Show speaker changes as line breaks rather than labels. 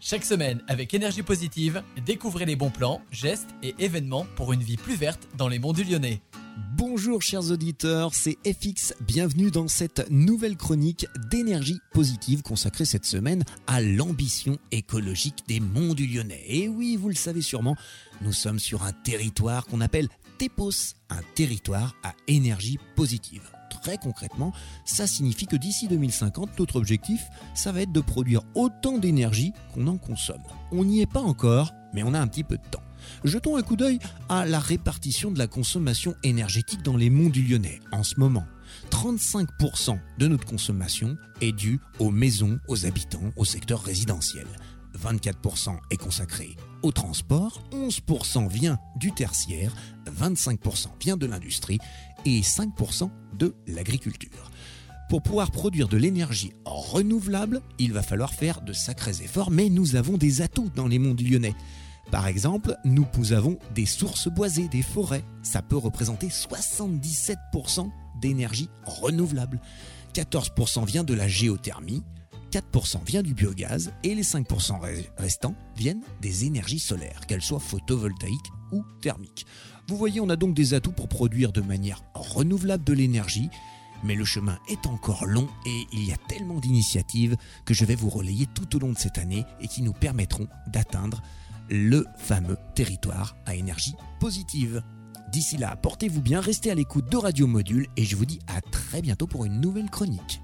Chaque semaine, avec énergie positive, découvrez les bons plans, gestes et événements pour une vie plus verte dans les monts du Lyonnais.
Bonjour chers auditeurs, c'est FX, bienvenue dans cette nouvelle chronique d'énergie positive consacrée cette semaine à l'ambition écologique des monts du Lyonnais. Et oui, vous le savez sûrement, nous sommes sur un territoire qu'on appelle TEPOS, un territoire à énergie positive très concrètement, ça signifie que d'ici 2050, notre objectif, ça va être de produire autant d'énergie qu'on en consomme. On n'y est pas encore, mais on a un petit peu de temps. Jetons un coup d'œil à la répartition de la consommation énergétique dans les monts du Lyonnais en ce moment. 35% de notre consommation est due aux maisons, aux habitants, au secteur résidentiel. 24% est consacré au transport, 11% vient du tertiaire, 25% vient de l'industrie et 5% de l'agriculture. Pour pouvoir produire de l'énergie renouvelable, il va falloir faire de sacrés efforts, mais nous avons des atouts dans les monts lyonnais. Par exemple, nous avons des sources boisées, des forêts. Ça peut représenter 77% d'énergie renouvelable. 14% vient de la géothermie, 4% vient du biogaz et les 5% restants viennent des énergies solaires, qu'elles soient photovoltaïques ou thermiques. Vous voyez, on a donc des atouts pour produire de manière renouvelable de l'énergie, mais le chemin est encore long et il y a tellement d'initiatives que je vais vous relayer tout au long de cette année et qui nous permettront d'atteindre le fameux territoire à énergie positive. D'ici là, portez-vous bien, restez à l'écoute de Radio Module et je vous dis à très bientôt pour une nouvelle chronique.